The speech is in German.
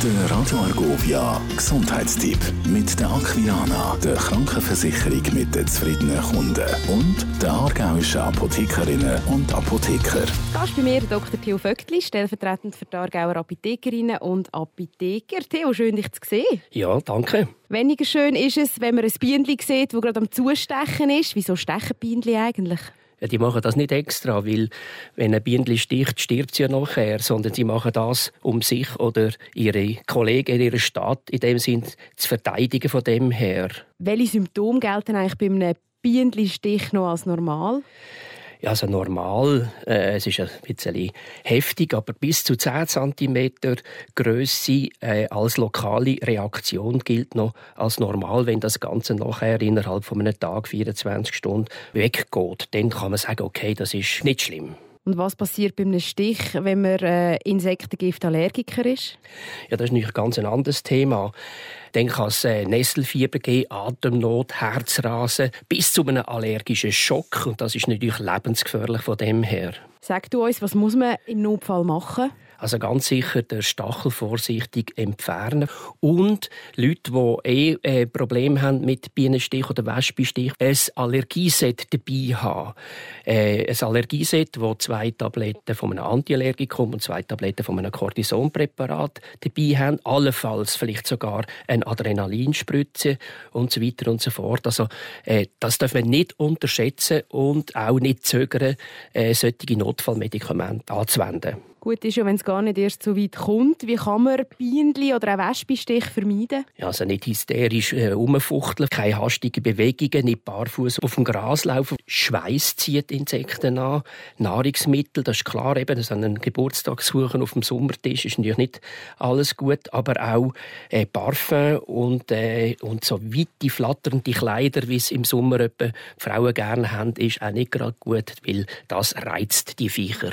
Der Radio Argovia Gesundheitstipp mit der Aquilana, der Krankenversicherung mit den zufriedenen Kunden und der aargauischen Apothekerinnen und Apotheker. Gast bei mir Dr. Theo Vöckli, stellvertretend für die Aargauer Apothekerinnen und Apotheker. Theo, schön dich zu sehen. Ja, danke. Weniger schön ist es, wenn man ein Bienenli sieht, das gerade am Zustechen ist. Wieso stechen Bienenli eigentlich? Ja, die machen das nicht extra, weil wenn ein Bienenli sticht, stirbt sie ja nachher, sondern sie machen das, um sich oder ihre Kollegen in ihrer Stadt in dem Sinn zu verteidigen von dem her. Welche Symptome gelten eigentlich bei einem Bienenstich noch als normal? Ja, also normal, äh, es ist ein bisschen heftig, aber bis zu 10 cm Größe äh, als lokale Reaktion gilt noch als normal, wenn das Ganze nachher innerhalb von einem Tag, 24 Stunden weggeht. Dann kann man sagen, okay, das ist nicht schlimm. Und was passiert bei einem Stich, wenn man äh, Insektengift-Allergiker ist? Ja, das ist natürlich ganz ein anderes Thema. Dann kann es äh, Nesselfieber geben, Atemnot, Herzrasen, bis zu einem allergischen Schock. Und das ist natürlich lebensgefährlich von dem her. Sag du uns, was muss man im Notfall machen? Also ganz sicher den Stachel vorsichtig entfernen. Und Leute, die eh äh, Probleme haben mit Bienenstich oder Wespenstich, ein Allergieset dabei haben. Äh, ein Allergieset, wo zwei Tabletten von einem Antiallergikum und zwei Tabletten von einem Cortisonpräparat dabei haben. Allenfalls vielleicht sogar eine Adrenalinspritze und so weiter und so fort. Also äh, das darf man nicht unterschätzen und auch nicht zögern, äh, solche Notfallmedikamente anzuwenden. Gut ist ja, wenn es gar nicht erst so weit kommt. Wie kann man Bienen oder auch Wespenstich vermeiden? Ja, also nicht hysterisch äh, keine hastigen Bewegungen, nicht barfuß auf dem Gras laufen. Schweiß zieht Insekten an. Nahrungsmittel, das ist klar, eben, das an einen Geburtstag suchen auf dem Sommertisch ist natürlich nicht alles gut, aber auch äh, Parfum und, äh, und so weite, flatternde Kleider, wie es im Sommer etwa Frauen gerne haben, ist auch nicht gerade gut, weil das reizt die Viecher.